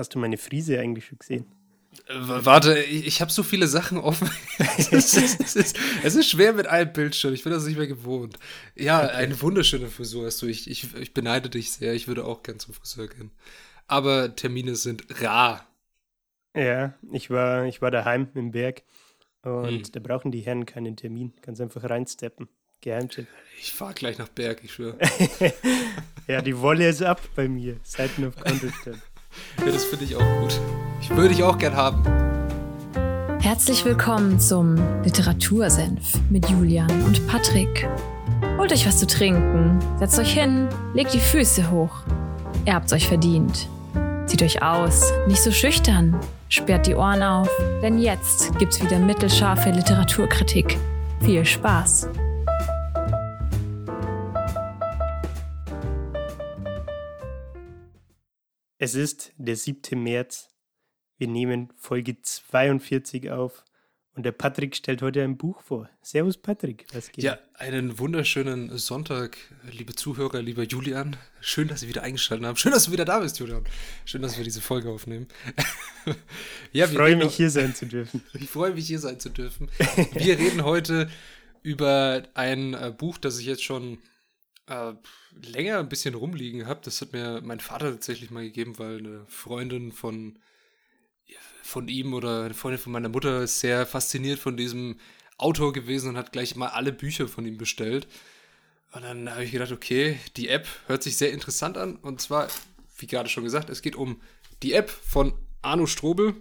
Hast du meine Friese eigentlich schon gesehen? Warte, ich, habe so viele Sachen offen. es, ist, es, ist, es, ist, schwer mit einem Bildschirm. Ich bin das nicht mehr gewohnt. Ja, okay. eine wunderschöne Frisur hast du. Ich, ich, ich beneide dich sehr. Ich würde auch gern zum Friseur gehen. Aber Termine sind rar. Ja, ich war, ich war daheim im Berg und hm. da brauchen die Herren keinen Termin. Kannst einfach reinsteppen. Geheimtipp. Ich fahre gleich nach Berg, ich schwöre. ja, die Wolle ist ab bei mir. Seiten auf Kontostand. Ja, das finde ich auch gut. Ich würde ich auch gern haben. Herzlich willkommen zum Literatursenf mit Julian und Patrick. Holt euch was zu trinken, setzt euch hin, legt die Füße hoch. Ihr habt's euch verdient. Zieht euch aus, nicht so schüchtern, sperrt die Ohren auf, denn jetzt gibt's wieder mittelscharfe Literaturkritik. Viel Spaß! Es ist der 7. März. Wir nehmen Folge 42 auf und der Patrick stellt heute ein Buch vor. Servus Patrick, was geht? Ja, einen wunderschönen Sonntag, liebe Zuhörer, lieber Julian. Schön, dass Sie wieder eingeschaltet haben. Schön, dass du wieder da bist, Julian. Schön, dass wir diese Folge aufnehmen. ja, ich freue mich, hier sein zu dürfen. ich freue mich, hier sein zu dürfen. Wir reden heute über ein äh, Buch, das ich jetzt schon äh, länger ein bisschen rumliegen habe. Das hat mir mein Vater tatsächlich mal gegeben, weil eine Freundin von, von ihm oder eine Freundin von meiner Mutter ist sehr fasziniert von diesem Autor gewesen und hat gleich mal alle Bücher von ihm bestellt. Und dann habe ich gedacht, okay, die App hört sich sehr interessant an. Und zwar, wie gerade schon gesagt, es geht um die App von Arno Strobel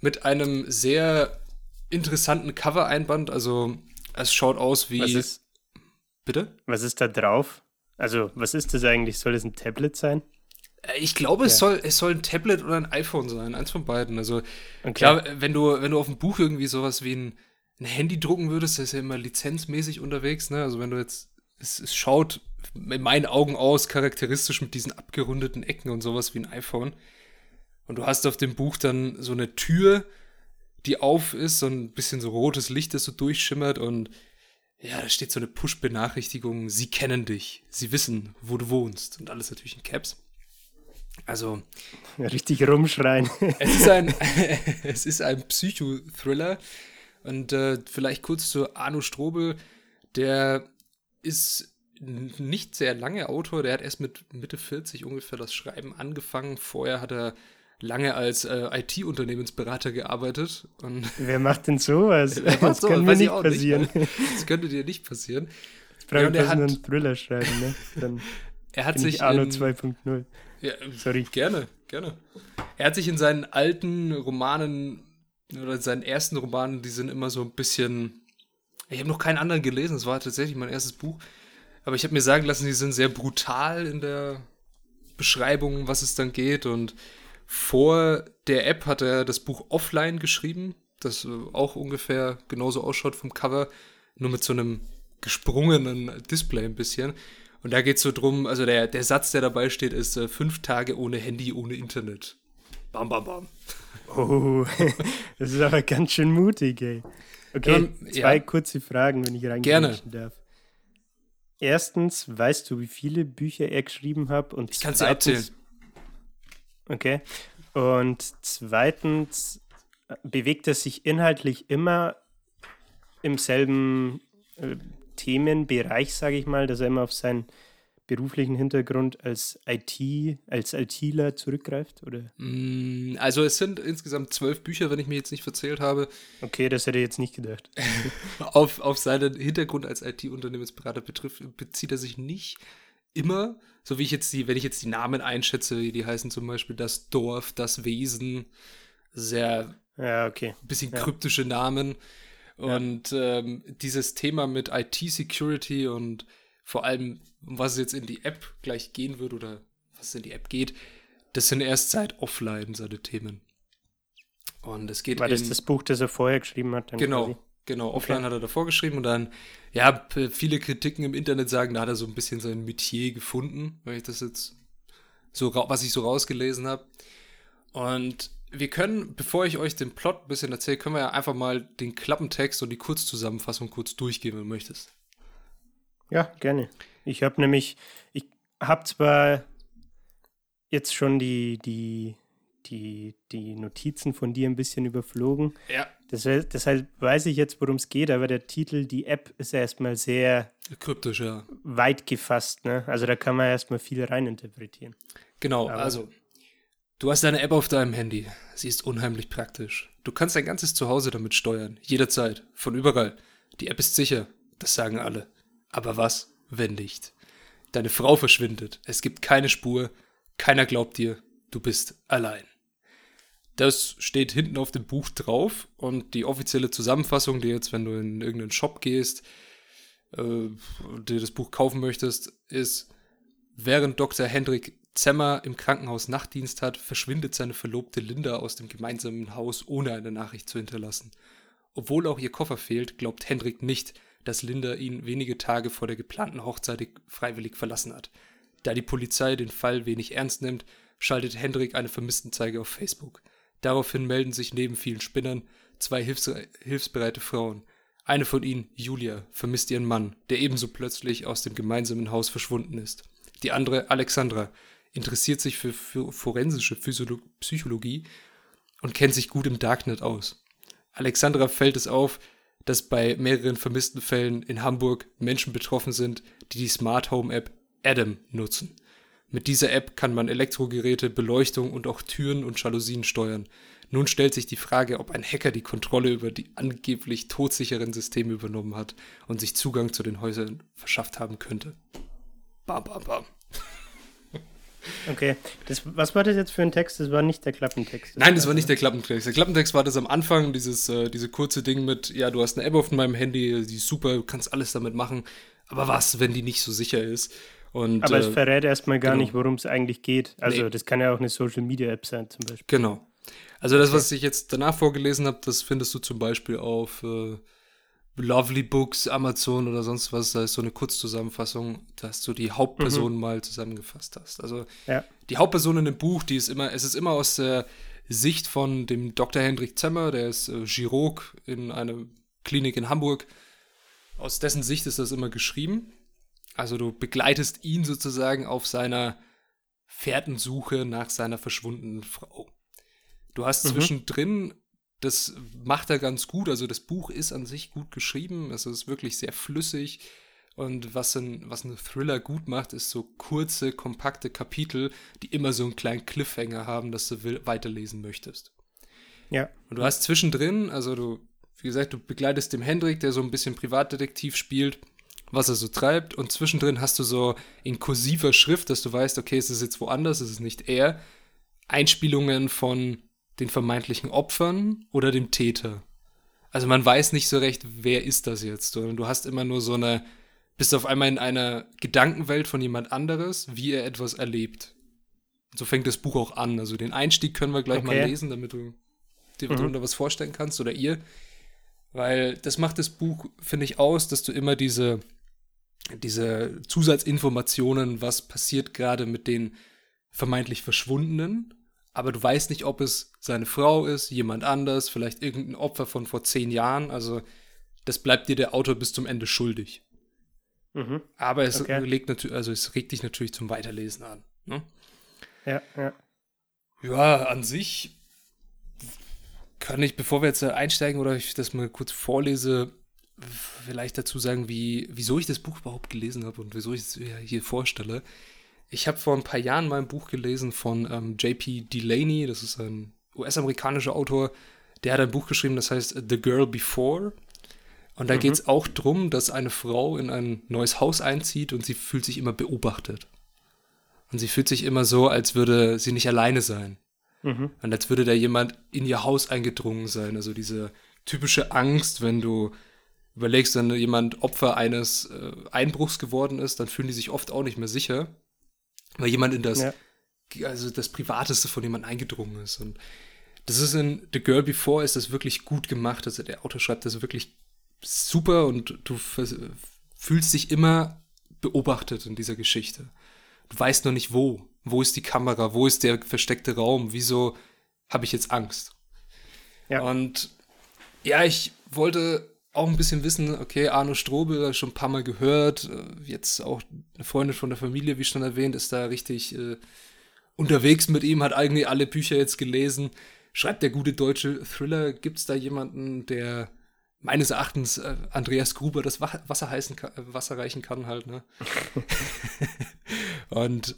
mit einem sehr interessanten Cover-Einband. Also es schaut aus wie. Was ist, Bitte? Was ist da drauf? Also, was ist das eigentlich? Soll es ein Tablet sein? Äh, ich glaube, ja. es, soll, es soll ein Tablet oder ein iPhone sein, eins von beiden. Also, okay. klar, wenn du, wenn du auf dem Buch irgendwie sowas wie ein, ein Handy drucken würdest, das ist ja immer lizenzmäßig unterwegs, ne? Also, wenn du jetzt, es, es schaut in meinen Augen aus, charakteristisch mit diesen abgerundeten Ecken und sowas wie ein iPhone. Und du hast auf dem Buch dann so eine Tür, die auf ist, so ein bisschen so rotes Licht, das so durchschimmert und ja, da steht so eine Push-Benachrichtigung, sie kennen dich, sie wissen, wo du wohnst und alles natürlich in Caps. Also. Ja, richtig rumschreien. Es ist ein, es ist ein Psychothriller. Und äh, vielleicht kurz zu Arno Strobel. Der ist nicht sehr lange Autor. Der hat erst mit Mitte 40 ungefähr das Schreiben angefangen. Vorher hat er lange als äh, IT-Unternehmensberater gearbeitet. Und Wer macht denn sowas? Wer das kann mir nicht passieren. Nicht. Das könnte dir nicht passieren. Jetzt brauche ja, ich hat, einen Thriller schreiben, ne? Dann er hat sich Arno 2.0. Ja, Sorry. Gerne, gerne. Er hat sich in seinen alten Romanen oder in seinen ersten Romanen, die sind immer so ein bisschen. Ich habe noch keinen anderen gelesen, es war tatsächlich mein erstes Buch. Aber ich habe mir sagen lassen, die sind sehr brutal in der Beschreibung, was es dann geht. Und vor der App hat er das Buch offline geschrieben, das äh, auch ungefähr genauso ausschaut vom Cover, nur mit so einem gesprungenen Display ein bisschen. Und da geht es so drum, also der, der Satz, der dabei steht, ist äh, fünf Tage ohne Handy, ohne Internet. Bam, bam, bam. Oh, das ist aber ganz schön mutig, ey. Okay, ja, zwei ja. kurze Fragen, wenn ich reingehen darf. Erstens, weißt du, wie viele Bücher er geschrieben hat? Und ich kann sie erzählen. Okay. Und zweitens bewegt er sich inhaltlich immer im selben äh, Themenbereich, sage ich mal, dass er immer auf seinen beruflichen Hintergrund als IT, als ITler zurückgreift, oder? Mm, also es sind insgesamt zwölf Bücher, wenn ich mir jetzt nicht verzählt habe. Okay, das hätte ich jetzt nicht gedacht. auf, auf seinen Hintergrund als IT-Unternehmensberater bezieht er sich nicht immer, so wie ich jetzt die, wenn ich jetzt die Namen einschätze, die heißen zum Beispiel das Dorf, das Wesen, sehr ja, okay. bisschen ja. kryptische Namen. Und ja. ähm, dieses Thema mit IT-Security und vor allem, was jetzt in die App gleich gehen wird oder was in die App geht, das sind erst seit offline seine Themen. Und es geht War das das Buch, das er vorher geschrieben hat? genau, quasi? Genau, offline okay. hat er davor geschrieben und dann, ja, viele Kritiken im Internet sagen, da hat er so ein bisschen sein Metier gefunden, weil ich das jetzt so, was ich so rausgelesen habe. Und wir können, bevor ich euch den Plot ein bisschen erzähle, können wir ja einfach mal den Klappentext und die Kurzzusammenfassung kurz durchgehen, wenn du möchtest. Ja, gerne. Ich habe nämlich, ich habe zwar jetzt schon die, die, die, die Notizen von dir ein bisschen überflogen. Ja. Deshalb, deshalb weiß ich jetzt, worum es geht, aber der Titel, die App, ist ja erstmal sehr Kryptisch, ja. weit gefasst. Ne? Also da kann man erstmal viel reininterpretieren. Genau, Aber- also du hast deine App auf deinem Handy. Sie ist unheimlich praktisch. Du kannst dein ganzes Zuhause damit steuern, jederzeit, von überall. Die App ist sicher, das sagen alle. Aber was, wenn nicht? Deine Frau verschwindet, es gibt keine Spur, keiner glaubt dir, du bist allein. Das steht hinten auf dem Buch drauf und die offizielle Zusammenfassung, die jetzt, wenn du in irgendeinen Shop gehst, äh, dir das Buch kaufen möchtest, ist, Während Dr. Hendrik Zemmer im Krankenhaus Nachtdienst hat, verschwindet seine Verlobte Linda aus dem gemeinsamen Haus, ohne eine Nachricht zu hinterlassen. Obwohl auch ihr Koffer fehlt, glaubt Hendrik nicht, dass Linda ihn wenige Tage vor der geplanten Hochzeit freiwillig verlassen hat. Da die Polizei den Fall wenig ernst nimmt, schaltet Hendrik eine Vermisstenzeige auf Facebook. Daraufhin melden sich neben vielen Spinnern zwei hilfs hilfsbereite Frauen. Eine von ihnen, Julia, vermisst ihren Mann, der ebenso plötzlich aus dem gemeinsamen Haus verschwunden ist. Die andere, Alexandra, interessiert sich für, für forensische Physiolo Psychologie und kennt sich gut im Darknet aus. Alexandra fällt es auf, dass bei mehreren vermissten Fällen in Hamburg Menschen betroffen sind, die die Smart Home App Adam nutzen. Mit dieser App kann man Elektrogeräte, Beleuchtung und auch Türen und Jalousien steuern. Nun stellt sich die Frage, ob ein Hacker die Kontrolle über die angeblich todsicheren Systeme übernommen hat und sich Zugang zu den Häusern verschafft haben könnte. Bam, bam, bam. Okay, das, was war das jetzt für ein Text? Das war nicht der Klappentext. Nein, das war nicht der Klappentext. Der Klappentext war das am Anfang, dieses, äh, diese kurze Ding mit, ja, du hast eine App auf meinem Handy, die ist super, du kannst alles damit machen. Aber was, wenn die nicht so sicher ist? Und, Aber es äh, verrät erstmal gar genau. nicht, worum es eigentlich geht. Also, Nee. das kann ja auch eine Social Media App sein, zum Beispiel. Genau. Also das, was ich jetzt danach vorgelesen habe, das findest du zum Beispiel auf äh, Lovely Books, Amazon oder sonst was. Da ist so eine Kurzzusammenfassung, dass du die Hauptperson mal zusammengefasst hast. Also Ja. die Hauptperson in dem Buch, die ist immer, es ist immer aus der Sicht von dem Dr. Hendrik Zemmer, der ist äh, Chirurg in einer Klinik in Hamburg. Aus dessen Sicht ist das immer geschrieben. Also du begleitest ihn sozusagen auf seiner Fährtensuche nach seiner verschwundenen Frau. Du hast Mhm. zwischendrin, das macht er ganz gut, also das Buch ist an sich gut geschrieben, es ist wirklich sehr flüssig und was ein, was ein Thriller gut macht, ist so kurze, kompakte Kapitel, die immer so einen kleinen Cliffhanger haben, dass du will, weiterlesen möchtest. Ja. Und du hast zwischendrin, also du, wie gesagt, du begleitest dem Hendrik, der so ein bisschen Privatdetektiv spielt, was er so treibt. Und zwischendrin hast du so in kursiver Schrift, dass du weißt, okay, es ist jetzt woanders, es ist nicht er, Einspielungen von den vermeintlichen Opfern oder dem Täter. Also man weiß nicht so recht, wer ist das jetzt, sondern du hast immer nur so eine, bist auf einmal in einer Gedankenwelt von jemand anderes, wie er etwas erlebt. Und so fängt das Buch auch an. Also den Einstieg können wir gleich mal Okay. lesen, damit du dir Mhm. darunter was vorstellen kannst oder ihr. Weil das macht das Buch, finde ich, aus, dass du immer diese, diese Zusatzinformationen, was passiert gerade mit den vermeintlich Verschwundenen, aber du weißt nicht, ob es seine Frau ist, jemand anders, vielleicht irgendein Opfer von vor zehn Jahren. Also das bleibt dir der Autor bis zum Ende schuldig. Mhm. Aber es, Okay. legt natürlich, also es regt dich natürlich zum Weiterlesen an. Ne? Ja, ja. Ja, an sich kann ich, bevor wir jetzt einsteigen oder ich das mal kurz vorlese, vielleicht dazu sagen, wie, wieso ich das Buch überhaupt gelesen habe und wieso ich es hier- hier vorstelle. Ich habe vor ein paar Jahren mal ein Buch gelesen von ähm, JP Delaney, das ist ein US-amerikanischer Autor, der hat ein Buch geschrieben, das heißt The Girl Before. Und da geht es auch darum, dass eine Frau in ein neues Haus einzieht und sie fühlt sich immer beobachtet. Und sie fühlt sich immer so, als würde sie nicht alleine sein. Mhm. Und als würde da jemand in ihr Haus eingedrungen sein. Also diese typische Angst, wenn du überlegst, wenn jemand Opfer eines äh, Einbruchs geworden ist, dann fühlen die sich oft auch nicht mehr sicher, weil jemand in das, Ja. also das Privateste von jemandem eingedrungen ist. Und das ist in The Girl Before ist das wirklich gut gemacht. Also der Autor schreibt das wirklich super und du fühlst dich immer beobachtet in dieser Geschichte. Du weißt noch nicht wo. Wo ist die Kamera? Wo ist der versteckte Raum? Wieso habe ich jetzt Angst? Ja. Und ja, ich wollte auch ein bisschen wissen, okay, Arno Strobel, schon ein paar Mal gehört, äh, jetzt auch eine Freundin von der Familie, wie schon erwähnt, ist da richtig äh, unterwegs mit ihm, hat eigentlich alle Bücher jetzt gelesen. Schreibt der gute deutsche Thriller, gibt es da jemanden, der meines Erachtens äh, Andreas Gruber das Wasser, heißen kann, äh, Wasser reichen kann halt, ne? und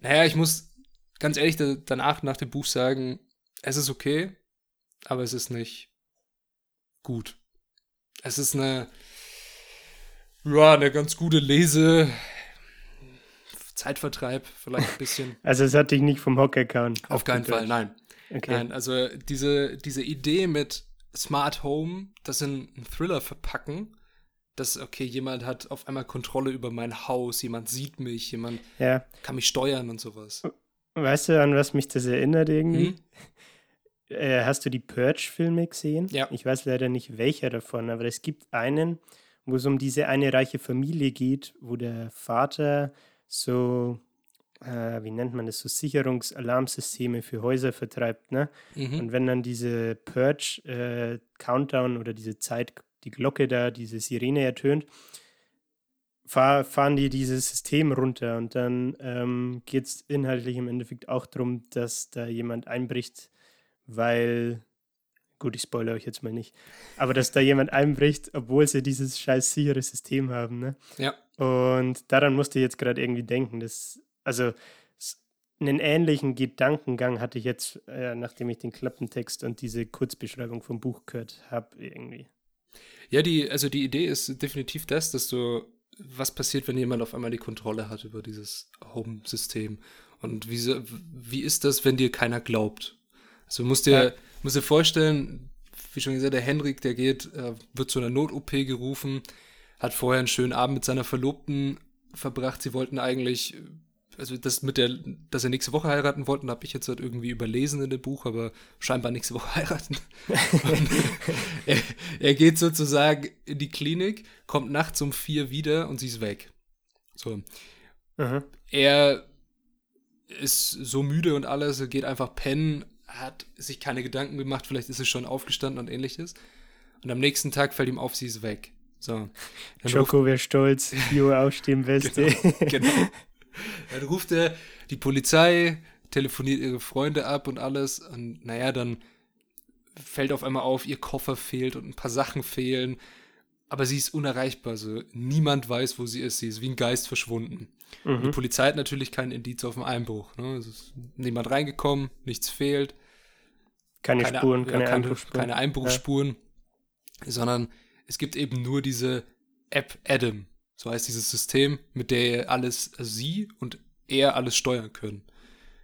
naja, ich muss ganz ehrlich danach, nach dem Buch sagen, es ist okay, aber es ist nicht gut. Es ist eine, ja, eine ganz gute Lese, Zeitvertreib, vielleicht ein bisschen. Also es hat dich nicht vom Hocker gehauen. Auf keinen Fall, nein. Okay. Nein, also diese, diese Idee mit Smart Home, das in einen Thriller verpacken, dass, okay, jemand hat auf einmal Kontrolle über mein Haus, jemand sieht mich, jemand ja. kann mich steuern und sowas. Weißt du, an was mich das erinnert irgendwie? Hm? Äh, hast du die Purge-Filme gesehen? Ja. Ich weiß leider nicht, welcher davon, aber es gibt einen, wo es um diese eine reiche Familie geht, wo der Vater so, äh, wie nennt man das, so Sicherungsalarmsysteme für Häuser vertreibt. Ne? Mhm. Und wenn dann diese Purge-Countdown äh, oder diese Zeit, die Glocke da, diese Sirene ertönt, fahr, fahren die dieses System runter und dann ähm, geht es inhaltlich im Endeffekt auch darum, dass da jemand einbricht, weil gut, ich spoilere euch jetzt mal nicht, aber dass da jemand einbricht, obwohl sie dieses scheiß sichere System haben, ne? Ja. Und daran musste ich jetzt gerade irgendwie denken, dass, also einen ähnlichen Gedankengang hatte ich jetzt, äh, nachdem ich den Klappentext und diese Kurzbeschreibung vom Buch gehört habe, irgendwie. Ja, die, also die Idee ist definitiv das, dass du, was passiert, wenn jemand auf einmal die Kontrolle hat über dieses Home-System? Und wie, wie ist das, wenn dir keiner glaubt? Also musst dir, ja. musst dir vorstellen, wie schon gesagt, der Henrik, der geht, äh, wird zu einer Not-OP gerufen, hat vorher einen schönen Abend mit seiner Verlobten verbracht. Sie wollten eigentlich, also das mit der, dass er nächste Woche heiraten wollten, habe ich jetzt halt irgendwie überlesen in dem Buch, aber scheinbar nächste Woche heiraten. er, er, geht sozusagen in die Klinik, kommt nachts um vier wieder und sie ist weg. So. Mhm. Er ist so müde und alles, er geht einfach pennen, hat sich keine Gedanken gemacht, vielleicht ist er schon aufgestanden und ähnliches. Und am nächsten Tag fällt ihm auf, sie ist weg. So. Joko wäre stolz, Jo aufstehen Beste. genau, genau. Dann ruft er die Polizei, telefoniert ihre Freunde ab und alles. Und naja, dann fällt auf einmal auf, ihr Koffer fehlt und ein paar Sachen fehlen. Aber sie ist unerreichbar. So. Niemand weiß, wo sie ist. Sie ist wie ein Geist verschwunden. Mhm. Die Polizei hat natürlich keinen Indiz auf den Einbruch. Ne? Es ist niemand reingekommen, nichts fehlt. Keine, keine Spuren, keine, ja, keine, keine Einbruchsspuren, ja. sondern es gibt eben nur diese App Adam. So heißt dieses System, mit der alles, also sie und er alles steuern können.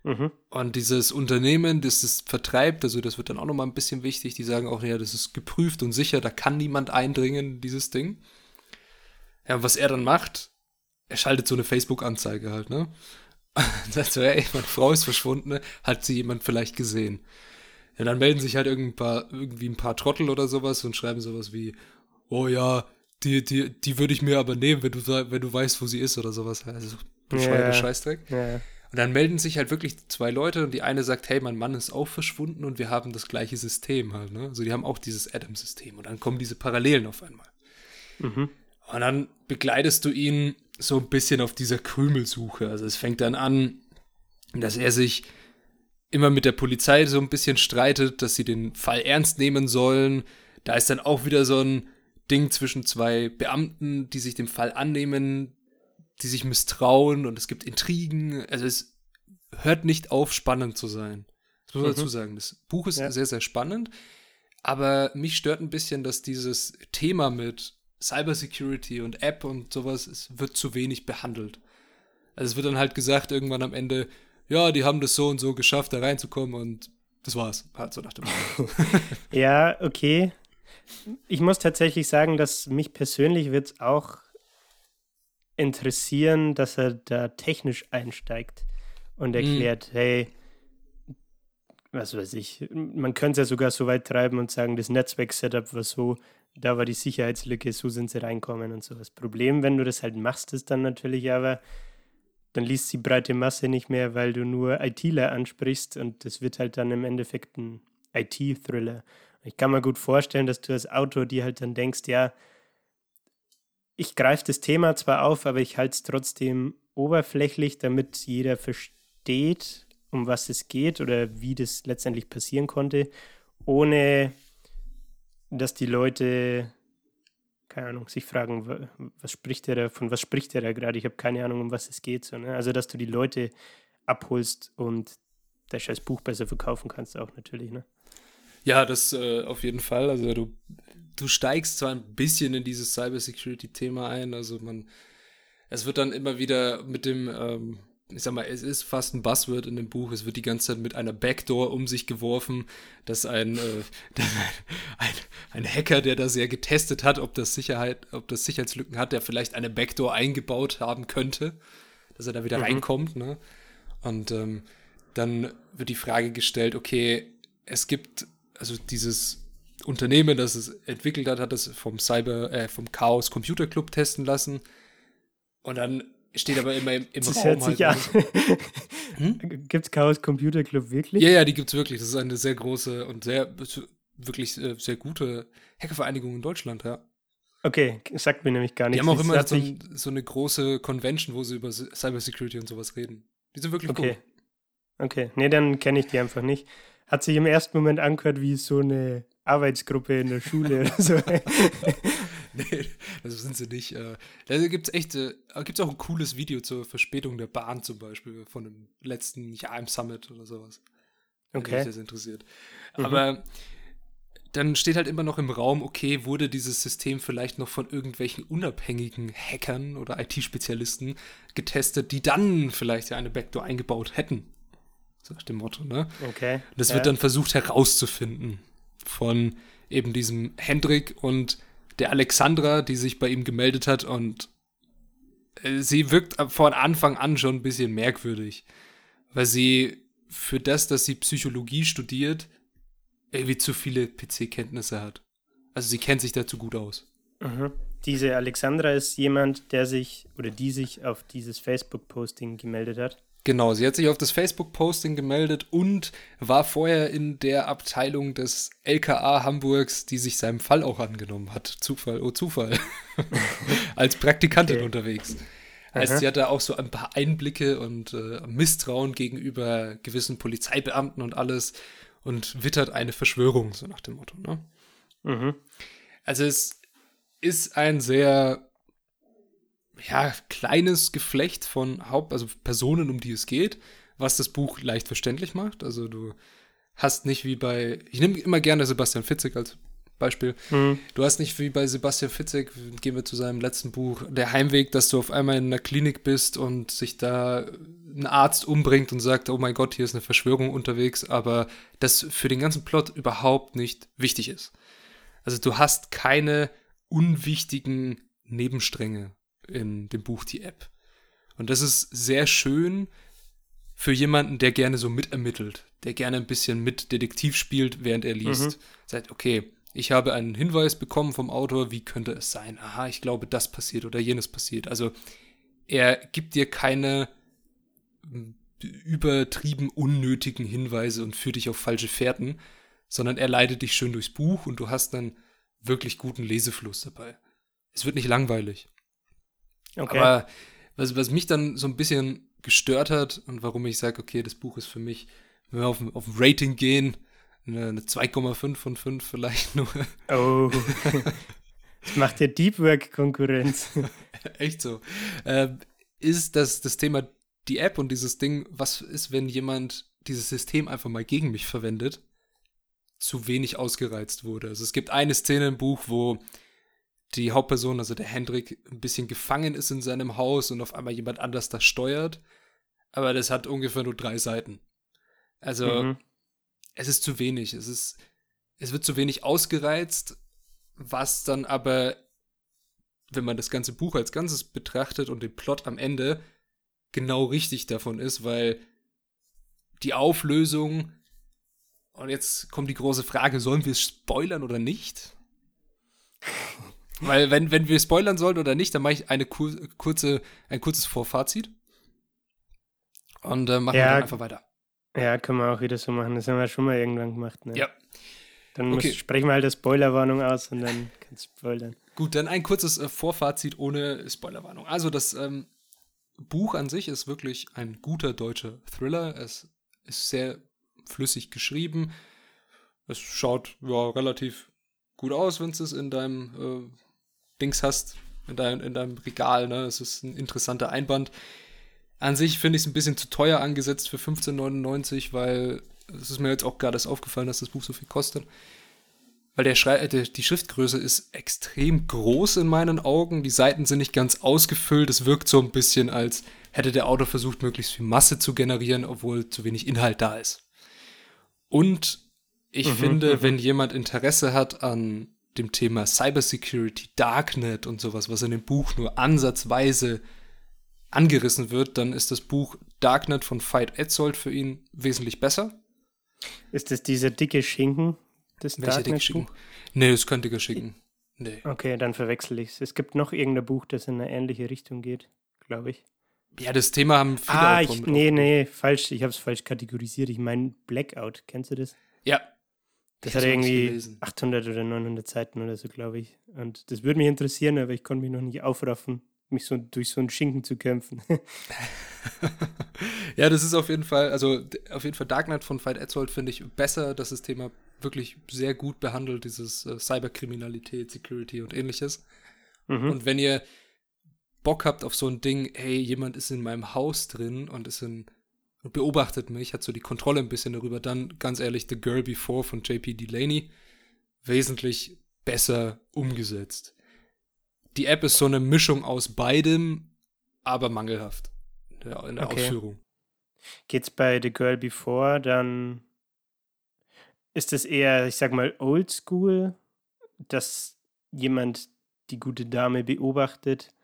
Mhm. Und dieses Unternehmen, das es vertreibt, also das wird dann auch nochmal ein bisschen wichtig, die sagen auch, ja, das ist geprüft und sicher, da kann niemand eindringen in dieses Ding. Ja, was er dann macht, er schaltet so eine Facebook-Anzeige halt, ne? Und sagt so, ey, meine Frau ist verschwunden, ne? hat sie jemand vielleicht gesehen? Ja, dann melden sich halt irgendwie ein paar, irgendwie ein paar Trottel oder sowas und schreiben sowas wie, oh ja, die, die, die würde ich mir aber nehmen, wenn du, wenn du weißt, wo sie ist oder sowas. Also bescheuerter ja, Scheißdreck. Ja. Und dann melden sich halt wirklich zwei Leute und die eine sagt, hey, mein Mann ist auch verschwunden und wir haben das gleiche System halt, ne? Also die haben auch dieses Adam-System und dann kommen diese Parallelen auf einmal. Mhm. Und dann begleitest du ihn so ein bisschen auf dieser Krümelsuche. Also es fängt dann an, dass er sich immer mit der Polizei so ein bisschen streitet, dass sie den Fall ernst nehmen sollen. Da ist dann auch wieder so ein Ding zwischen zwei Beamten, die sich dem Fall annehmen, die sich misstrauen und es gibt Intrigen. Also es hört nicht auf, spannend zu sein. Das muss man mhm. dazu sagen. Das Buch ist ja. sehr, sehr spannend. Aber mich stört ein bisschen, dass dieses Thema mit Cybersecurity und App und sowas, es wird zu wenig behandelt. Also es wird dann halt gesagt irgendwann am Ende, ja, die haben das so und so geschafft, da reinzukommen und das war's. Halt so nach dem Ja, okay. Ich muss tatsächlich sagen, dass mich persönlich wird es auch interessieren, dass er da technisch einsteigt und mhm. erklärt, mm. hey, was weiß ich, man könnte es ja sogar so weit treiben und sagen, das Netzwerk-Setup war so, da war die Sicherheitslücke, so sind sie reinkommen und so. Das Problem, wenn du das halt machst, ist dann natürlich aber, dann liest die breite Masse nicht mehr, weil du nur ITler ansprichst und das wird halt dann im Endeffekt ein IT-Thriller. Ich kann mir gut vorstellen, dass du als Autor dir halt dann denkst, ja, ich greife das Thema zwar auf, aber ich halte es trotzdem oberflächlich, damit jeder versteht, um was es geht oder wie das letztendlich passieren konnte, ohne dass die Leute, keine Ahnung, sich fragen, was spricht der da, von was spricht der da gerade? Ich habe keine Ahnung, um was es geht. So, ne? Also, dass du die Leute abholst und das scheiß Buch besser verkaufen kannst auch natürlich, ne? Ja, das äh, auf jeden Fall. Also du, du steigst zwar ein bisschen in dieses Cybersecurity-Thema ein, also man, es wird dann immer wieder mit dem, ähm, ich sag mal, es ist fast ein Buzzword in dem Buch, es wird die ganze Zeit mit einer Backdoor um sich geworfen, dass ein, äh, ein, ein Hacker, der da sehr getestet hat, ob das Sicherheit, ob das Sicherheitslücken hat, der vielleicht eine Backdoor eingebaut haben könnte, dass er da wieder mhm. reinkommt, ne? Und ähm, dann wird die Frage gestellt, okay, es gibt also dieses Unternehmen, das es entwickelt hat, hat es vom Cyber, äh, vom Chaos Computer Club testen lassen. Und dann steht aber immer im, im das Raum. Hört sich halt, an. hm? Gibt es Chaos Computer Club wirklich? Ja, ja, die gibt es wirklich. Das ist eine sehr große und sehr, wirklich äh, sehr gute Hackervereinigung in Deutschland, ja. Okay, sagt mir nämlich gar nichts. Die haben auch immer so, so, eine große Convention, wo sie über Cybersecurity und sowas reden. Die sind wirklich okay. Cool. Okay, nee, dann kenne ich die einfach nicht. Hat sich im ersten Moment angehört wie so eine Arbeitsgruppe in der Schule oder so. nee, das sind sie nicht. Äh, da gibt es echt, äh, gibt es auch ein cooles Video zur Verspätung der Bahn zum Beispiel von dem letzten Jahr im Summit oder sowas. Okay. Wenn das interessiert. Mhm. Aber dann steht halt immer noch im Raum, okay, wurde dieses System vielleicht noch von irgendwelchen unabhängigen Hackern oder IT-Spezialisten getestet, die dann vielleicht ja eine Backdoor eingebaut hätten so nach dem Motto, ne? Okay. Das ja. wird dann versucht herauszufinden von eben diesem Hendrik und der Alexandra, die sich bei ihm gemeldet hat und äh, sie wirkt von Anfang an schon ein bisschen merkwürdig, weil sie für das, dass sie Psychologie studiert, irgendwie zu viele PC-Kenntnisse hat. Also sie kennt sich dazu gut aus. Mhm. Diese Alexandra ist jemand, der sich oder die sich auf dieses Facebook-Posting gemeldet hat. Genau, sie hat sich auf das Facebook-Posting gemeldet und war vorher in der Abteilung des LKA Hamburgs, die sich seinem Fall auch angenommen hat. Zufall, oh Zufall. Als Praktikantin okay. unterwegs. Heißt, sie hatte auch so ein paar Einblicke und äh, Misstrauen gegenüber gewissen Polizeibeamten und alles und wittert eine Verschwörung, so nach dem Motto. Ne? Mhm. Also es ist ein sehr ja, kleines Geflecht von Haupt, also Personen, um die es geht, was das Buch leicht verständlich macht. Also du hast nicht wie bei, ich nehme immer gerne Sebastian Fitzek als Beispiel. Mhm. Du hast nicht wie bei Sebastian Fitzek, gehen wir zu seinem letzten Buch, der Heimweg, dass du auf einmal in einer Klinik bist und sich da ein Arzt umbringt und sagt, oh mein Gott, hier ist eine Verschwörung unterwegs, aber das für den ganzen Plot überhaupt nicht wichtig ist. Also du hast keine unwichtigen Nebenstränge in dem Buch die App. Und das ist sehr schön für jemanden, der gerne so mitermittelt, der gerne ein bisschen mit Detektiv spielt, während er liest. Mhm. Sagt, okay, ich habe einen Hinweis bekommen vom Autor, wie könnte es sein? Aha, ich glaube, das passiert oder jenes passiert. Also er gibt dir keine hm, übertrieben unnötigen Hinweise und führt dich auf falsche Fährten, sondern er leitet dich schön durchs Buch und du hast dann wirklich guten Lesefluss dabei. Es wird nicht langweilig. Okay. Aber was, was mich dann so ein bisschen gestört hat und warum ich sage, okay, das Buch ist für mich, wenn wir auf, auf ein Rating gehen, eine, eine 2,5 von 5 vielleicht nur. Oh. Das macht ja Deep Work Konkurrenz. Echt so. Ähm, ist das, das Thema die App und dieses Ding, was ist, wenn jemand dieses System einfach mal gegen mich verwendet, zu wenig ausgereizt wurde. Also es gibt eine Szene im Buch, wo die Hauptperson, also der Hendrik, ein bisschen gefangen ist in seinem Haus und auf einmal jemand anders das steuert. Aber das hat ungefähr nur drei Seiten. Also, mhm. es ist zu wenig. Es ist, es wird zu wenig ausgereizt, was dann aber, wenn man das ganze Buch als Ganzes betrachtet und den Plot am Ende, genau richtig davon ist, weil die Auflösung, und jetzt kommt die große Frage, sollen wir es spoilern oder nicht? Weil, wenn, wenn wir spoilern sollen oder nicht, dann mache ich eine kur kurze, ein kurzes Vorfazit. Und äh, machen ja, wir dann einfach weiter. Ja, können wir auch wieder so machen. Das haben wir schon mal irgendwann gemacht. Ne? Ja. Dann okay. muss, sprechen wir halt das Spoilerwarnung aus und dann kannst du spoilern. Gut, dann ein kurzes äh, Vorfazit ohne Spoilerwarnung. Also, das ähm, Buch an sich ist wirklich ein guter deutscher Thriller. Es Ist sehr flüssig geschrieben. Es schaut ja relativ gut aus, wenn du es in deinem äh, Dings hast, in, dein, in deinem Regal. Ne? Es ist ein interessanter Einband. An sich finde ich es ein bisschen zu teuer angesetzt für 15,99, weil es ist mir jetzt auch gerade aufgefallen, dass das Buch so viel kostet. Weil der Schrei der, die Schriftgröße ist extrem groß in meinen Augen. Die Seiten sind nicht ganz ausgefüllt. Es wirkt so ein bisschen, als hätte der Autor versucht, möglichst viel Masse zu generieren, obwohl zu wenig Inhalt da ist. Und ich mhm, finde, mhm. wenn jemand Interesse hat an dem Thema Cybersecurity, Darknet und sowas, was in dem Buch nur ansatzweise angerissen wird, dann ist das Buch Darknet von Veit Etzold für ihn wesentlich besser. Ist das dieser dicke Schinken? Das Welcher dicke Schinken? Nee, das kein dicker Schinken. Nee. Okay, dann verwechsel ich es. Es gibt noch irgendein Buch, das in eine ähnliche Richtung geht, glaube ich. Ja, das Thema haben viele ah, ich, Nee, nee, falsch. Ich habe es falsch kategorisiert. Ich meine Blackout. Kennst du das? Ja. Das hat irgendwie 800 oder 900 Seiten oder so, glaube ich. Und das würde mich interessieren, aber ich konnte mich noch nicht aufraffen, mich so durch so einen Schinken zu kämpfen. ja, das ist auf jeden Fall, also auf jeden Fall Dark Knight von Veit Etzold finde ich besser, dass das Thema wirklich sehr gut behandelt, dieses äh, Cyberkriminalität, Security und ähnliches. Mhm. Und wenn ihr Bock habt auf so ein Ding, hey, jemand ist in meinem Haus drin und ist in und beobachtet mich, hat so die Kontrolle ein bisschen darüber, dann ganz ehrlich The Girl Before von JP Delaney wesentlich besser umgesetzt. Die App ist so eine Mischung aus beidem, aber mangelhaft in der, in der okay. Ausführung. Geht's bei The Girl Before dann ist es eher, ich sag mal, oldschool, dass jemand die gute Dame beobachtet?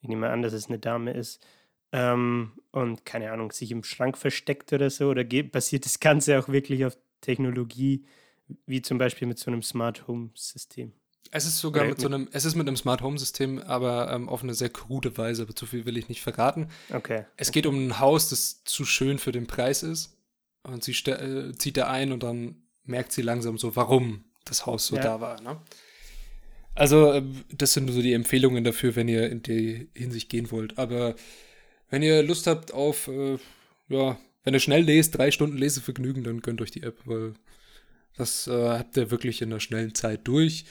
Ich nehme an, dass es eine Dame ist. Ähm, und keine Ahnung, sich im Schrank versteckt oder so? Oder basiert das Ganze auch wirklich auf Technologie, wie zum Beispiel mit so einem Smart Home System? Es ist sogar mit, mit so einem, es ist mit einem Smart Home System, aber ähm, auf eine sehr krude Weise, aber zu viel will ich nicht verraten. Okay. Es geht um ein Haus, das zu schön für den Preis ist. Und sie äh, zieht da ein und dann merkt sie langsam so, warum das Haus so ja. da war. Ne? Also, äh, das sind so die Empfehlungen dafür, wenn ihr in die Hinsicht gehen wollt. Aber wenn ihr Lust habt auf, äh, ja, wenn ihr schnell lest, drei Stunden Lesevergnügen, dann gönnt euch die App, weil das äh, habt ihr wirklich in einer schnellen Zeit durch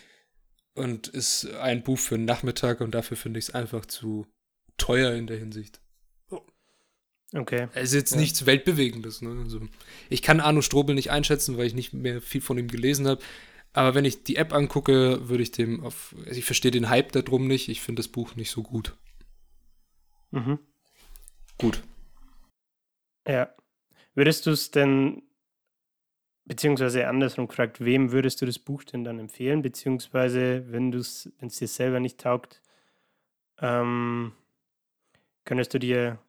und ist ein Buch für einen Nachmittag und dafür finde ich es einfach zu teuer in der Hinsicht. Okay. Es ist jetzt ja. nichts Weltbewegendes. Ne? Also, ich kann Arno Strobel nicht einschätzen, weil ich nicht mehr viel von ihm gelesen habe. Aber wenn ich die App angucke, würde ich dem auf. Also ich verstehe den Hype darum nicht. Ich finde das Buch nicht so gut. Mhm. Gut. Ja. Würdest du es denn, beziehungsweise andersrum gefragt, wem würdest du das Buch denn dann empfehlen? Beziehungsweise, wenn es dir selber nicht taugt, ähm, könntest du dir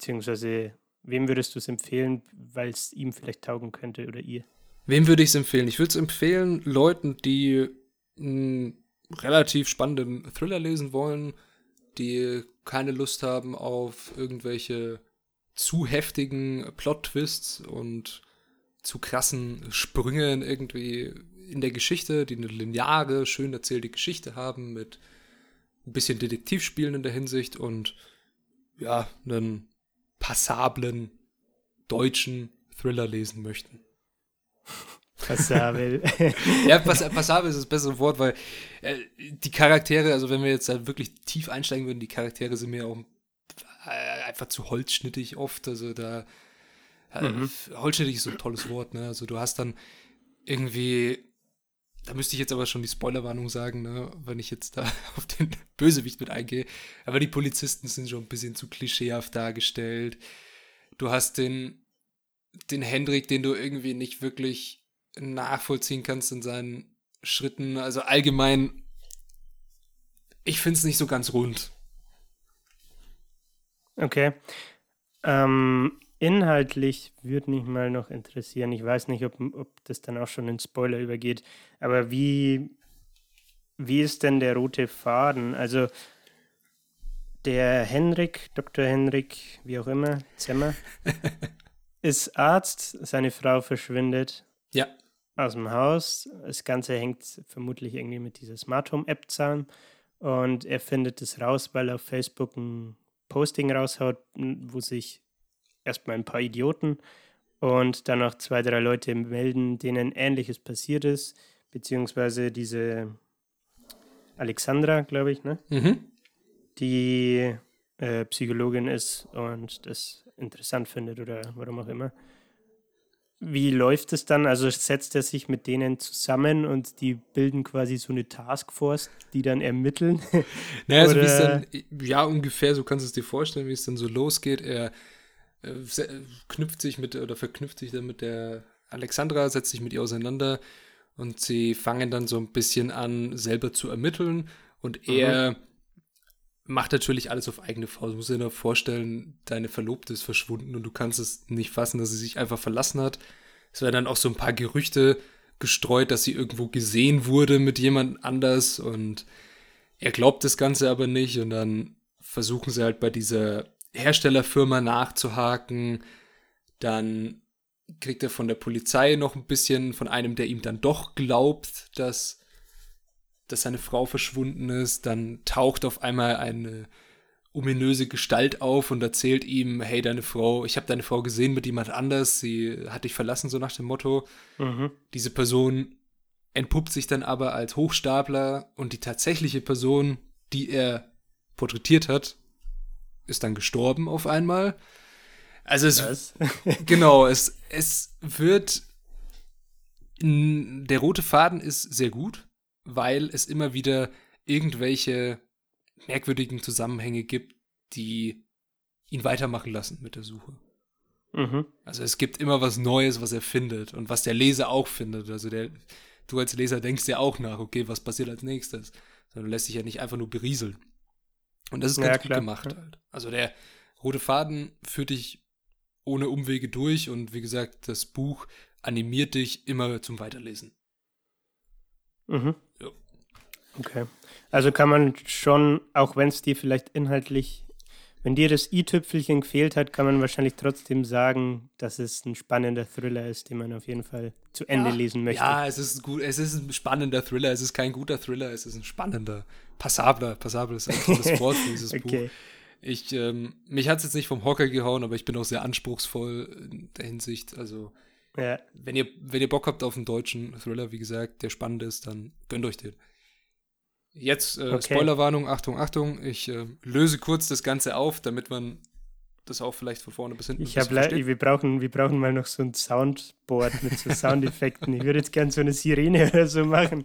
Beziehungsweise, wem würdest du es empfehlen, weil es ihm vielleicht taugen könnte oder ihr? Wem würde ich es empfehlen? Ich würde es empfehlen, Leuten, die einen relativ spannenden Thriller lesen wollen, die keine Lust haben auf irgendwelche zu heftigen Plot-Twists und zu krassen Sprüngen irgendwie in der Geschichte, die eine lineare, schön erzählte Geschichte haben mit ein bisschen Detektivspielen in der Hinsicht und ja, einen passablen deutschen Thriller lesen möchten. Passabel. ja, pass passabel ist das bessere Wort, weil äh, die Charaktere, also wenn wir jetzt halt wirklich tief einsteigen würden, die Charaktere sind mir auch äh, einfach zu holzschnittig oft. Also da äh, mhm. holzschnittig ist so ein tolles Wort, ne? Also du hast dann irgendwie, da müsste ich jetzt aber schon die Spoilerwarnung sagen, ne? wenn ich jetzt da auf den Bösewicht mit eingehe. Aber die Polizisten sind schon ein bisschen zu klischeehaft dargestellt. Du hast den, den Hendrik, den du irgendwie nicht wirklich nachvollziehen kannst in seinen Schritten. Also allgemein, ich finde es nicht so ganz rund. Okay. Ähm, inhaltlich würde mich mal noch interessieren. Ich weiß nicht, ob, ob das dann auch schon in Spoiler übergeht, aber wie, wie ist denn der rote Faden? Also der Henrik, Dr. Henrik, wie auch immer, Zemmer, ist Arzt, seine Frau verschwindet. Ja aus dem Haus. Das Ganze hängt vermutlich irgendwie mit dieser Smart Home App zusammen. Und er findet es raus, weil er auf Facebook ein Posting raushaut, wo sich erstmal ein paar Idioten und dann noch zwei, drei Leute melden, denen Ähnliches passiert ist, beziehungsweise diese Alexandra, glaube ich, ne? Mhm. die äh, Psychologin ist und das interessant findet oder warum auch immer. Wie läuft es dann? Also setzt er sich mit denen zusammen und die bilden quasi so eine Taskforce, die dann ermitteln? Naja, also wie es dann, ja, ungefähr, so kannst du es dir vorstellen, wie es dann so losgeht. Er äh, knüpft sich mit oder verknüpft sich dann mit der Alexandra, setzt sich mit ihr auseinander und sie fangen dann so ein bisschen an, selber zu ermitteln und Mhm. Macht natürlich alles auf eigene Faust. Du musst dir nur vorstellen, deine Verlobte ist verschwunden und du kannst es nicht fassen, dass sie sich einfach verlassen hat. Es werden dann auch so ein paar Gerüchte gestreut, dass sie irgendwo gesehen wurde mit jemand anders und er glaubt das Ganze aber nicht und dann versuchen sie halt bei dieser Herstellerfirma nachzuhaken. Dann kriegt er von der Polizei noch ein bisschen von einem, der ihm dann doch glaubt, dass, dass seine Frau verschwunden ist. Dann taucht auf einmal eine ominöse Gestalt auf und erzählt ihm, hey, deine Frau, ich habe deine Frau gesehen mit jemand anders, sie hat dich verlassen, so nach dem Motto. Mhm. Diese Person entpuppt sich dann aber als Hochstapler und die tatsächliche Person, die er porträtiert hat, ist dann gestorben auf einmal. Also es, genau, es, es wird, der rote Faden ist sehr gut, weil es immer wieder irgendwelche merkwürdigen Zusammenhänge gibt, die ihn weitermachen lassen mit der Suche. Mhm. Also es gibt immer was Neues, was er findet und was der Leser auch findet. Also der, du als Leser denkst ja auch nach, okay, was passiert als nächstes? Sondern lässt sich ja nicht einfach nur berieseln. Und das ist Ja, ganz gut klar. gemacht halt. Also der rote Faden führt dich ohne Umwege durch und wie gesagt, das Buch animiert dich immer zum Weiterlesen. Mhm. Ja. Okay. Also kann man schon, auch wenn es dir vielleicht inhaltlich, wenn dir das i-Tüpfelchen gefehlt hat, kann man wahrscheinlich trotzdem sagen, dass es ein spannender Thriller ist, den man auf jeden Fall zu Ende lesen möchte. Ja, es ist gut, es ist ein spannender Thriller, es ist kein guter Thriller, es ist ein spannender, passabler, passabel ist ein tolles Wort für dieses Buch. okay. Ich, ähm, mich hat es jetzt nicht vom Hocker gehauen, aber ich bin auch sehr anspruchsvoll in der Hinsicht. Also, Ja. wenn ihr, wenn ihr Bock habt auf einen deutschen Thriller, wie gesagt, der spannend ist, dann gönnt euch den. Jetzt, äh, Okay. Spoilerwarnung, Achtung, Achtung, ich äh, löse kurz das Ganze auf, damit man das auch vielleicht von vorne bis hinten Ich habe versteht. wir brauchen, wir brauchen mal noch so ein Soundboard mit so Soundeffekten. ich würde jetzt gern so eine Sirene oder so machen.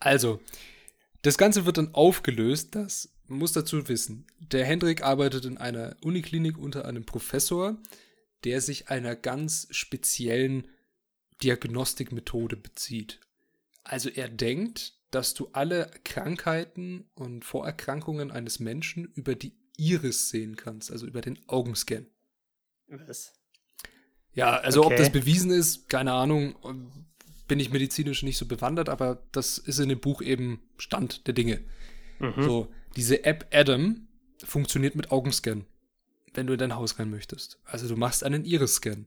Also, das Ganze wird dann aufgelöst, das muss dazu wissen. Der Hendrik arbeitet in einer Uniklinik unter einem Professor, der sich einer ganz speziellen Diagnostikmethode bezieht. Also er denkt, dass du alle Krankheiten und Vorerkrankungen eines Menschen über die Iris sehen kannst, also über den Augenscan. Was? Ja, also ob Okay. das bewiesen ist, keine Ahnung, bin ich medizinisch nicht so bewandert, aber das ist in dem Buch eben Stand der Dinge. Mhm. So, diese App Adam funktioniert mit Augenscan, wenn du in dein Haus rein möchtest. Also du machst einen Iris-Scan.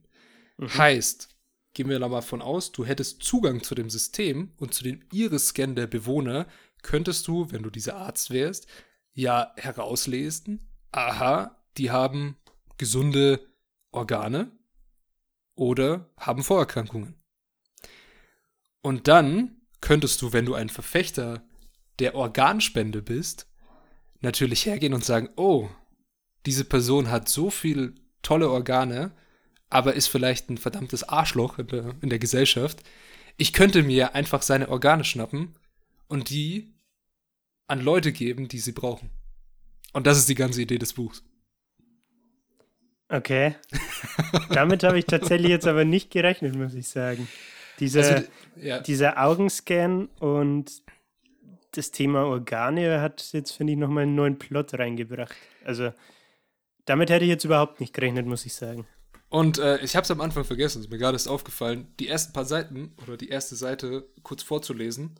Heißt, gehen wir da mal von aus, du hättest Zugang zu dem System und zu dem Iris-Scan der Bewohner, könntest du, wenn du dieser Arzt wärst, ja herauslesen, aha, die haben gesunde Organe oder haben Vorerkrankungen. Und dann könntest du, wenn du ein Verfechter der Organspende bist, natürlich hergehen und sagen, oh, diese Person hat so viel tolle Organe, aber ist vielleicht ein verdammtes Arschloch in der, in der Gesellschaft. Ich könnte mir einfach seine Organe schnappen und die an Leute geben, die sie brauchen. Und das ist die ganze Idee des Buchs. Okay. Damit habe ich tatsächlich jetzt aber nicht gerechnet, muss ich sagen. Dieser, Also, ja, dieser Augenscan und das Thema Organe hat jetzt, finde ich, nochmal einen neuen Plot reingebracht. Also, damit hätte ich jetzt überhaupt nicht gerechnet, muss ich sagen. Und äh, ich habe es am Anfang vergessen, ist mir gerade erst aufgefallen, die ersten paar Seiten oder die erste Seite kurz vorzulesen,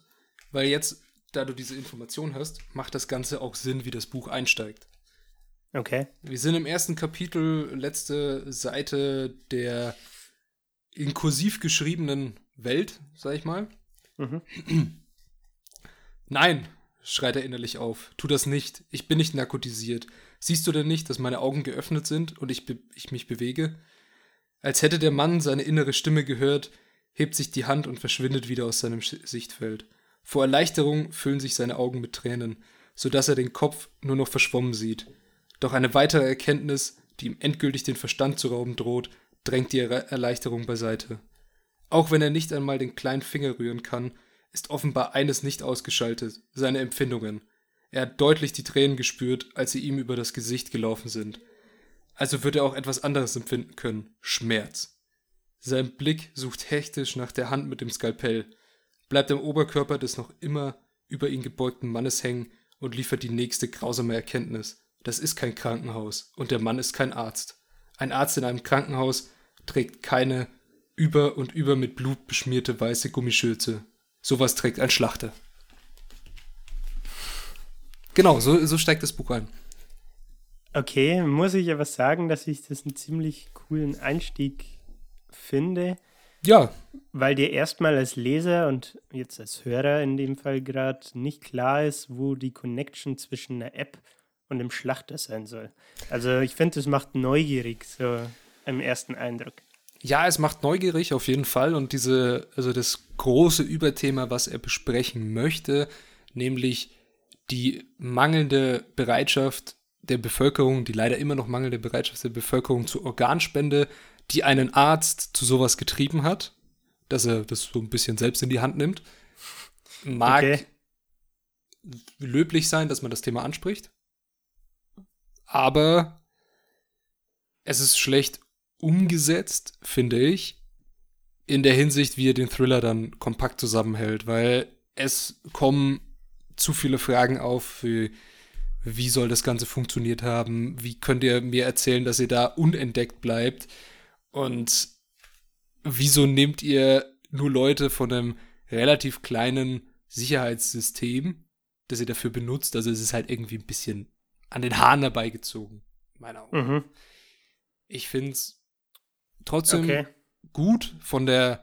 weil jetzt, da du diese Information hast, macht das Ganze auch Sinn, wie das Buch einsteigt. Okay. Wir sind im ersten Kapitel, letzte Seite der in kursiv geschriebenen Welt, sag ich mal. Mhm. Nein, schreit er innerlich auf. Tu das nicht. Ich bin nicht narkotisiert. Siehst du denn nicht, dass meine Augen geöffnet sind und ich, ich mich bewege? Als hätte der Mann seine innere Stimme gehört, hebt sich die Hand und verschwindet wieder aus seinem Sichtfeld. Vor Erleichterung füllen sich seine Augen mit Tränen, so dass er den Kopf nur noch verschwommen sieht. Doch eine weitere Erkenntnis, die ihm endgültig den Verstand zu rauben droht, drängt die Erleichterung beiseite. Auch wenn er nicht einmal den kleinen Finger rühren kann, ist offenbar eines nicht ausgeschaltet, seine Empfindungen. Er hat deutlich die Tränen gespürt, als sie ihm über das Gesicht gelaufen sind. Also wird er auch etwas anderes empfinden können, Schmerz. Sein Blick sucht hektisch nach der Hand mit dem Skalpell, bleibt am Oberkörper des noch immer über ihn gebeugten Mannes hängen und liefert die nächste grausame Erkenntnis. Das ist kein Krankenhaus und der Mann ist kein Arzt. Ein Arzt in einem Krankenhaus trägt keine über und über mit Blut beschmierte weiße Gummischürze. Sowas trägt ein Schlachter. Genau, so, so steigt das Buch ein. Okay, muss ich aber sagen, dass ich das einen ziemlich coolen Einstieg finde. Ja. Weil dir erstmal als Leser und jetzt als Hörer in dem Fall gerade nicht klar ist, wo die Connection zwischen einer App und dem Schlachter sein soll. Also ich finde, das macht neugierig, so im ersten Eindruck. Ja, es macht neugierig auf jeden Fall und diese, also das große Überthema, was er besprechen möchte, nämlich die mangelnde Bereitschaft der Bevölkerung, die leider immer noch mangelnde Bereitschaft der Bevölkerung zur Organspende, die einen Arzt zu sowas getrieben hat, dass er das so ein bisschen selbst in die Hand nimmt, mag okay. löblich sein, dass man das Thema anspricht. Aber es ist schlecht umgesetzt, finde ich, in der Hinsicht, wie er den Thriller dann kompakt zusammenhält, weil es kommen zu viele Fragen auf, wie, wie soll das Ganze funktioniert haben, wie könnt ihr mir erzählen, dass ihr da unentdeckt bleibt und wieso nehmt ihr nur Leute von einem relativ kleinen Sicherheitssystem, das ihr dafür benutzt, also es ist halt irgendwie ein bisschen an den Haaren herbeigezogen, meiner Meinung mhm. Ich finde es trotzdem okay. gut von der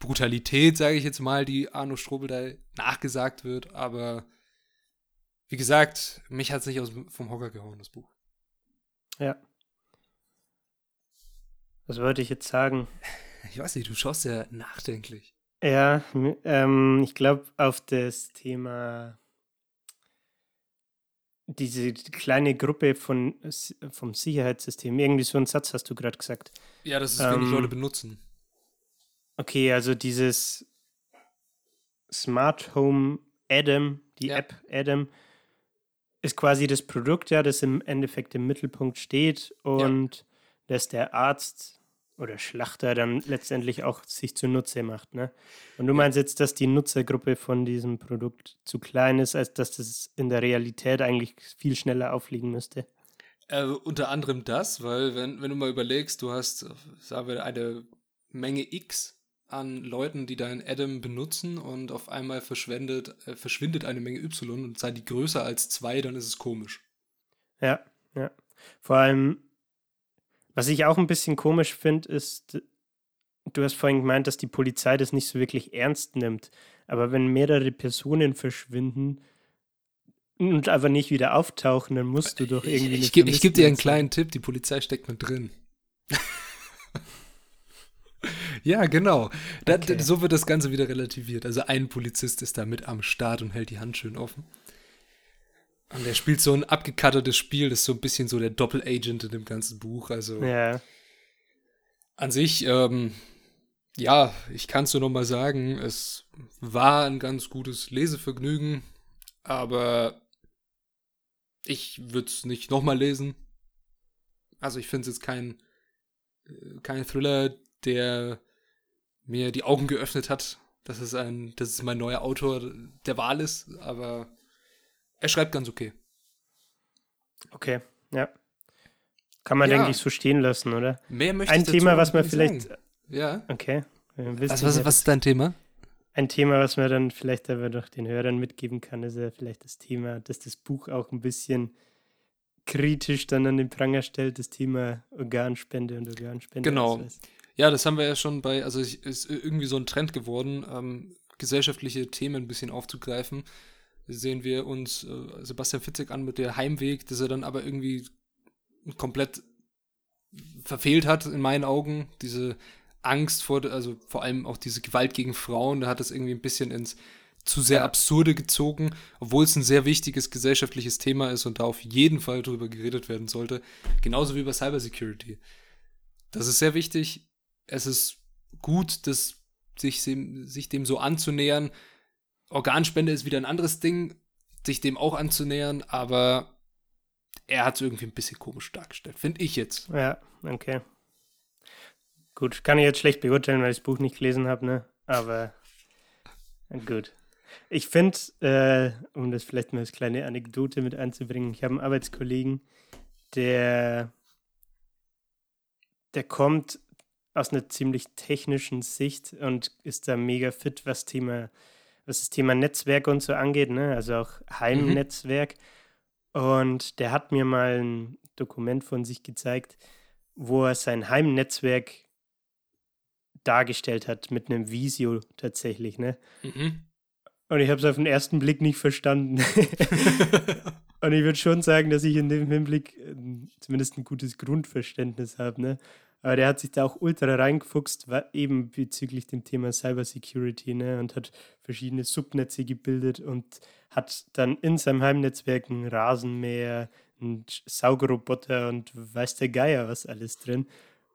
Brutalität, sage ich jetzt mal, die Arno Strobel da nachgesagt wird, aber wie gesagt, mich hat es nicht aus, vom Hocker gehauen, das Buch. Ja. Was wollte ich jetzt sagen? Ich weiß nicht, du schaust ja nachdenklich. Ja, ähm, ich glaube, auf das Thema diese kleine Gruppe von, vom Sicherheitssystem, irgendwie so einen Satz hast du gerade gesagt. Ja, dass es ähm, wenig Leute benutzen. Okay, also dieses Smart Home Adam, die ja. App Adam, ist quasi das Produkt, ja, das im Endeffekt im Mittelpunkt steht und ja. dass der Arzt oder Schlachter dann letztendlich auch sich zunutze macht. Ne? Und du meinst jetzt, dass die Nutzergruppe von diesem Produkt zu klein ist, als dass das in der Realität eigentlich viel schneller aufliegen müsste? Äh, unter anderem das, weil wenn, wenn du mal überlegst, du hast, sagen wir, eine Menge X an Leuten, die deinen Adam benutzen und auf einmal verschwendet, äh, verschwindet eine Menge Y und sei die größer als zwei, dann ist es komisch. Ja, ja. Vor allem, was ich auch ein bisschen komisch finde, ist, du hast vorhin gemeint, dass die Polizei das nicht so wirklich ernst nimmt. Aber wenn mehrere Personen verschwinden und aber nicht wieder auftauchen, dann musst du doch irgendwie. Ich, ich, ich gebe dir einen kleinen Tipp: Die Polizei steckt mit drin. Ja, genau. Da, okay. so wird das Ganze wieder relativiert. Also ein Polizist ist da mit am Start und hält die Hand schön offen. Und er spielt so ein abgekattertes Spiel, das ist so ein bisschen so der Doppelagent in dem ganzen Buch. Also ja. an sich, ähm, ja, ich kann es nur noch mal sagen, es war ein ganz gutes Lesevergnügen, aber ich würde es nicht noch mal lesen. Also ich finde es jetzt kein, äh, kein Thriller, der mir die Augen geöffnet hat, dass es ein, dass es mein neuer Autor der Wahl ist, aber er schreibt ganz okay. Okay, ja. Kann man, ja. denke ich, so stehen lassen, oder? Mehr möchte Ein Thema, was man vielleicht. Sagen. Ja. Okay. Was, was, was ist dein Thema? Ein Thema, was man dann vielleicht aber doch den Hörern mitgeben kann, ist ja vielleicht das Thema, dass das Buch auch ein bisschen kritisch dann an den Pranger stellt, das Thema Organspende und Organspende. Genau. Ja, das haben wir ja schon bei, also es ist irgendwie so ein Trend geworden, ähm, gesellschaftliche Themen ein bisschen aufzugreifen. sehen wir uns äh, Sebastian Fitzek an mit der Heimweg, dass er dann aber irgendwie komplett verfehlt hat in meinen Augen. Diese Angst vor, also vor allem auch diese Gewalt gegen Frauen, da hat es irgendwie ein bisschen ins zu sehr ja. absurde gezogen, obwohl es ein sehr wichtiges gesellschaftliches Thema ist und da auf jeden Fall drüber geredet werden sollte. Genauso wie bei Cybersecurity. Das ist sehr wichtig. Es ist gut, das sich, sich dem so anzunähern. Organspende ist wieder ein anderes Ding, sich dem auch anzunähern, aber er hat es irgendwie ein bisschen komisch dargestellt, finde ich jetzt. Ja, okay. Gut, kann ich jetzt schlecht beurteilen, weil ich das Buch nicht gelesen habe, ne? Aber gut. Ich finde, äh, um das vielleicht mal als kleine Anekdote mit einzubringen, ich habe einen Arbeitskollegen, der, der kommt aus einer ziemlich technischen Sicht und ist da mega fit, was Thema, was das Thema Netzwerk und so angeht, ne? Also auch Heimnetzwerk. Mhm. Und der hat mir mal ein Dokument von sich gezeigt, wo er sein Heimnetzwerk dargestellt hat mit einem Visio tatsächlich, ne? Mhm. Und ich habe es auf den ersten Blick nicht verstanden. und ich würde schon sagen, dass ich in dem Hinblick äh, zumindest ein gutes Grundverständnis habe, ne? Aber der hat sich da auch ultra reingefuchst, eben bezüglich dem Thema Cybersecurity, ne? Und hat verschiedene Subnetze gebildet und hat dann in seinem Heimnetzwerk ein Rasenmäher, einen Saugroboter und weiß der Geier was alles drin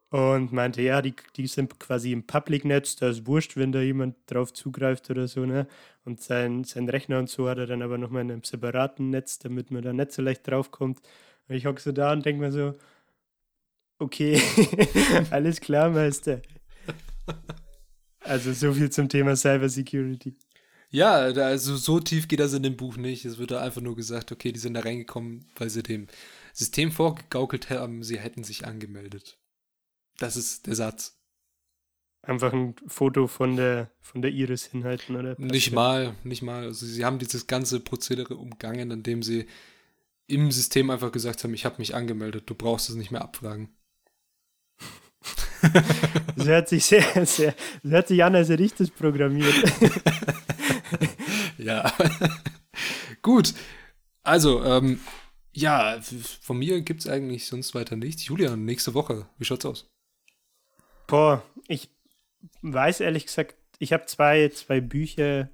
und meinte, ja, die, die sind quasi im Public-Netz, da ist wurscht, wenn da jemand drauf zugreift oder so, ne? Und sein, sein Rechner und so hat er dann aber nochmal in einem separaten Netz, damit man da nicht so leicht draufkommt. Und ich hocke so da und denke mir so, okay, alles klar, Meister. Also so viel zum Thema Cybersecurity. Ja, also so tief geht das in dem Buch nicht. Es wird da einfach nur gesagt, okay, die sind da reingekommen, weil sie dem System vorgegaukelt haben, sie hätten sich angemeldet. Das ist der Satz. Einfach ein Foto von der, von der Iris hinhalten, oder? Nicht mal, nicht mal. Also sie haben dieses ganze Prozedere umgangen, indem sie im System einfach gesagt haben, ich habe mich angemeldet, du brauchst es nicht mehr abfragen. Das hört sich sehr, sehr, das hört sich an, als hätte ich das programmiert. ja. Gut. Also, ähm, ja, von mir gibt es eigentlich sonst weiter nichts. Julian, nächste Woche, wie schaut's aus? Boah, ich weiß ehrlich gesagt, ich habe zwei, zwei Bücher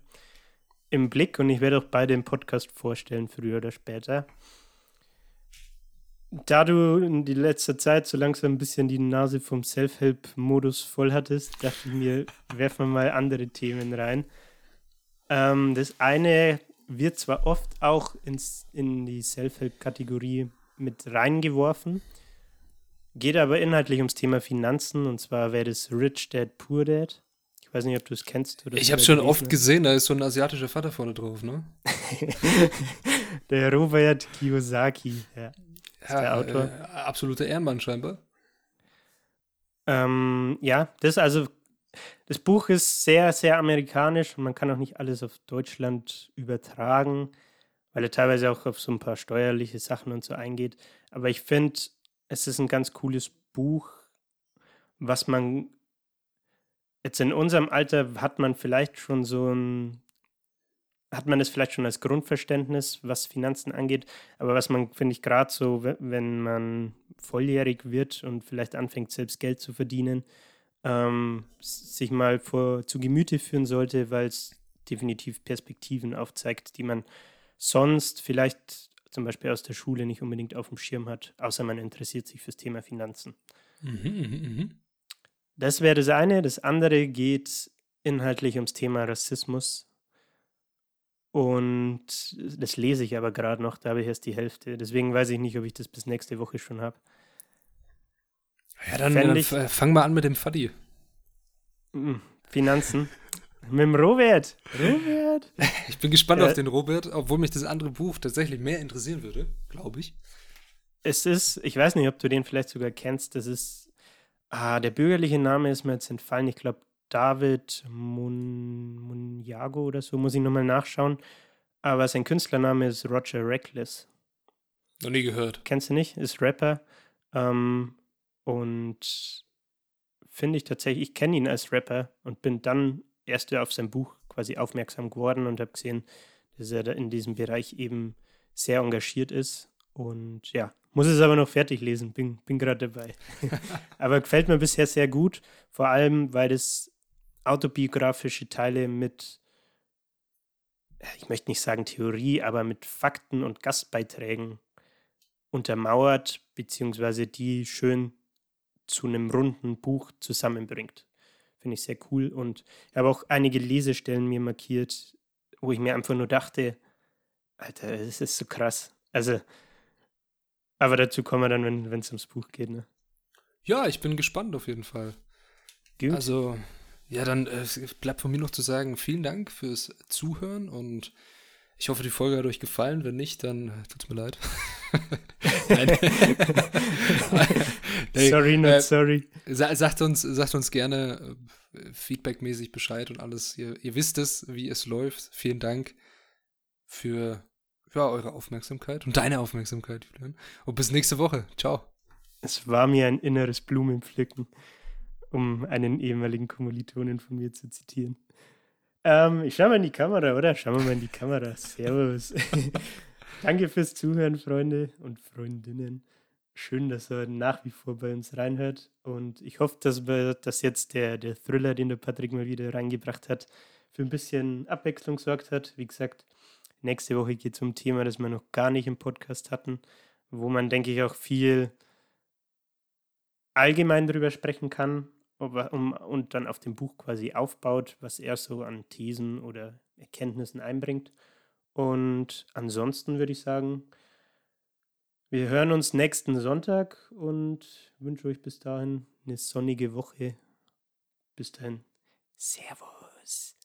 im Blick und ich werde auch beide im Podcast vorstellen, früher oder später. Da du in die letzter Zeit so langsam ein bisschen die Nase vom Self-Help-Modus voll hattest, dachte ich mir, werfen wir mal andere Themen rein. Ähm, das eine wird zwar oft auch ins, in die Self-Help-Kategorie mit reingeworfen, Geht aber inhaltlich ums Thema Finanzen und zwar wäre das Rich Dad Poor Dad. Ich weiß nicht, ob du es kennst oder Ich habe schon oft gesehen, da ist so ein asiatischer Vater vorne drauf, ne? der Robert Kiyosaki, ja, ja der Autor. Äh, absoluter Ehrenmann scheinbar. Ähm, ja, das also das Buch ist sehr, sehr amerikanisch und man kann auch nicht alles auf Deutschland übertragen, weil er teilweise auch auf so ein paar steuerliche Sachen und so eingeht. Aber ich finde, es ist ein ganz cooles Buch, was man jetzt in unserem Alter hat man vielleicht schon so ein, hat man es vielleicht schon als Grundverständnis, was Finanzen angeht, aber was man, finde ich, gerade so, wenn man volljährig wird und vielleicht anfängt, selbst Geld zu verdienen, ähm, sich mal vor, zu Gemüte führen sollte, weil es definitiv Perspektiven aufzeigt, die man sonst vielleicht zum Beispiel aus der Schule nicht unbedingt auf dem Schirm hat, außer man interessiert sich fürs Thema Finanzen. Mhm, mh, mh. Das wäre das eine. Das andere geht inhaltlich ums Thema Rassismus. Und das lese ich aber gerade noch, da habe ich erst die Hälfte. Deswegen weiß ich nicht, ob ich das bis nächste Woche schon habe. Ja, dann äh, ich, fang mal an mit dem Faddy. Hm, Finanzen. Mit dem Robert. Robert. Ich bin gespannt ja. auf den Robert, obwohl mich das andere Buch tatsächlich mehr interessieren würde, glaube ich. Es ist, ich weiß nicht, ob du den vielleicht sogar kennst, das ist, ah, der bürgerliche Name ist mir jetzt entfallen, ich glaube David Mun, Munjago oder so, muss ich nochmal nachschauen. Aber sein Künstlername ist Roger Reckless. Noch nie gehört. Kennst du nicht? Ist Rapper. Ähm, und finde ich tatsächlich, ich kenne ihn als Rapper und bin dann erst auf sein Buch quasi aufmerksam geworden und habe gesehen, dass er da in diesem Bereich eben sehr engagiert ist. Und ja, muss es aber noch fertig lesen, bin, bin gerade dabei. aber gefällt mir bisher sehr gut, vor allem, weil es autobiografische Teile mit, ich möchte nicht sagen Theorie, aber mit Fakten und Gastbeiträgen untermauert, beziehungsweise die schön zu einem runden Buch zusammenbringt. Finde ich sehr cool. Und ich habe auch einige Lesestellen mir markiert, wo ich mir einfach nur dachte, Alter, das ist so krass. Also, aber dazu kommen wir dann, wenn es ums Buch geht, ne? Ja, ich bin gespannt auf jeden Fall. Gut. Also, ja, dann äh, bleibt von mir noch zu sagen, vielen Dank fürs Zuhören und ich hoffe, die Folge hat euch gefallen. Wenn nicht, dann äh, tut's mir leid. nee, sorry, not äh, sorry. Sagt uns, sagt uns gerne äh, feedbackmäßig Bescheid und alles. Ihr, ihr wisst es, wie es läuft. Vielen Dank für ja, eure Aufmerksamkeit und deine Aufmerksamkeit, Julian. Und bis nächste Woche. Ciao. Es war mir ein inneres Blumenpflücken, um einen ehemaligen Kommilitonen von mir zu zitieren. Ähm, ich schau mal in die Kamera, oder? Schauen wir mal in die Kamera. Servus. Danke fürs Zuhören, Freunde und Freundinnen. Schön, dass er nach wie vor bei uns reinhört. Und ich hoffe, dass, wir, dass jetzt der, der Thriller, den der Patrick mal wieder reingebracht hat, für ein bisschen Abwechslung sorgt hat. Wie gesagt, nächste Woche geht es um ein Thema, das wir noch gar nicht im Podcast hatten, wo man, denke ich, auch viel allgemein darüber sprechen kann, um, und dann auf dem Buch quasi aufbaut, was er so an Thesen oder Erkenntnissen einbringt. Und ansonsten würde ich sagen, wir hören uns nächsten Sonntag und wünsche euch bis dahin eine sonnige Woche. Bis dahin. Servus.